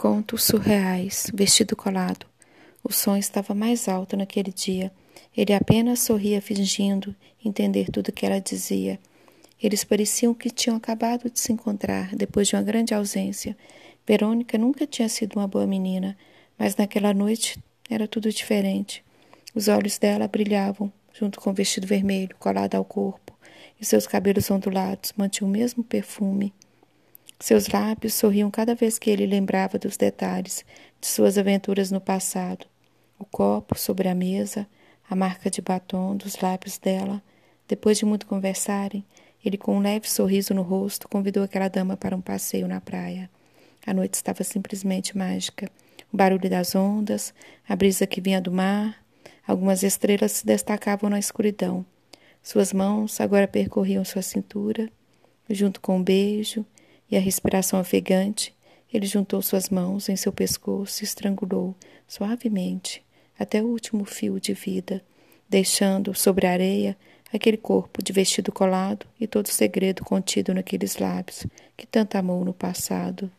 Contos surreais, vestido colado. O som estava mais alto naquele dia. Ele apenas sorria fingindo entender tudo que ela dizia. Eles pareciam que tinham acabado de se encontrar depois de uma grande ausência. Verônica nunca tinha sido uma boa menina, mas naquela noite era tudo diferente. Os olhos dela brilhavam, junto com o vestido vermelho colado ao corpo, e seus cabelos ondulados mantinham o mesmo perfume. Seus lábios sorriam cada vez que ele lembrava dos detalhes de suas aventuras no passado. O copo sobre a mesa, a marca de batom dos lábios dela. Depois de muito conversarem, ele, com um leve sorriso no rosto, convidou aquela dama para um passeio na praia. A noite estava simplesmente mágica. O barulho das ondas, a brisa que vinha do mar, algumas estrelas se destacavam na escuridão. Suas mãos agora percorriam sua cintura, junto com um beijo e a respiração ofegante, ele juntou suas mãos em seu pescoço e estrangulou suavemente até o último fio de vida, deixando sobre a areia aquele corpo de vestido colado e todo o segredo contido naqueles lábios que tanto amou no passado.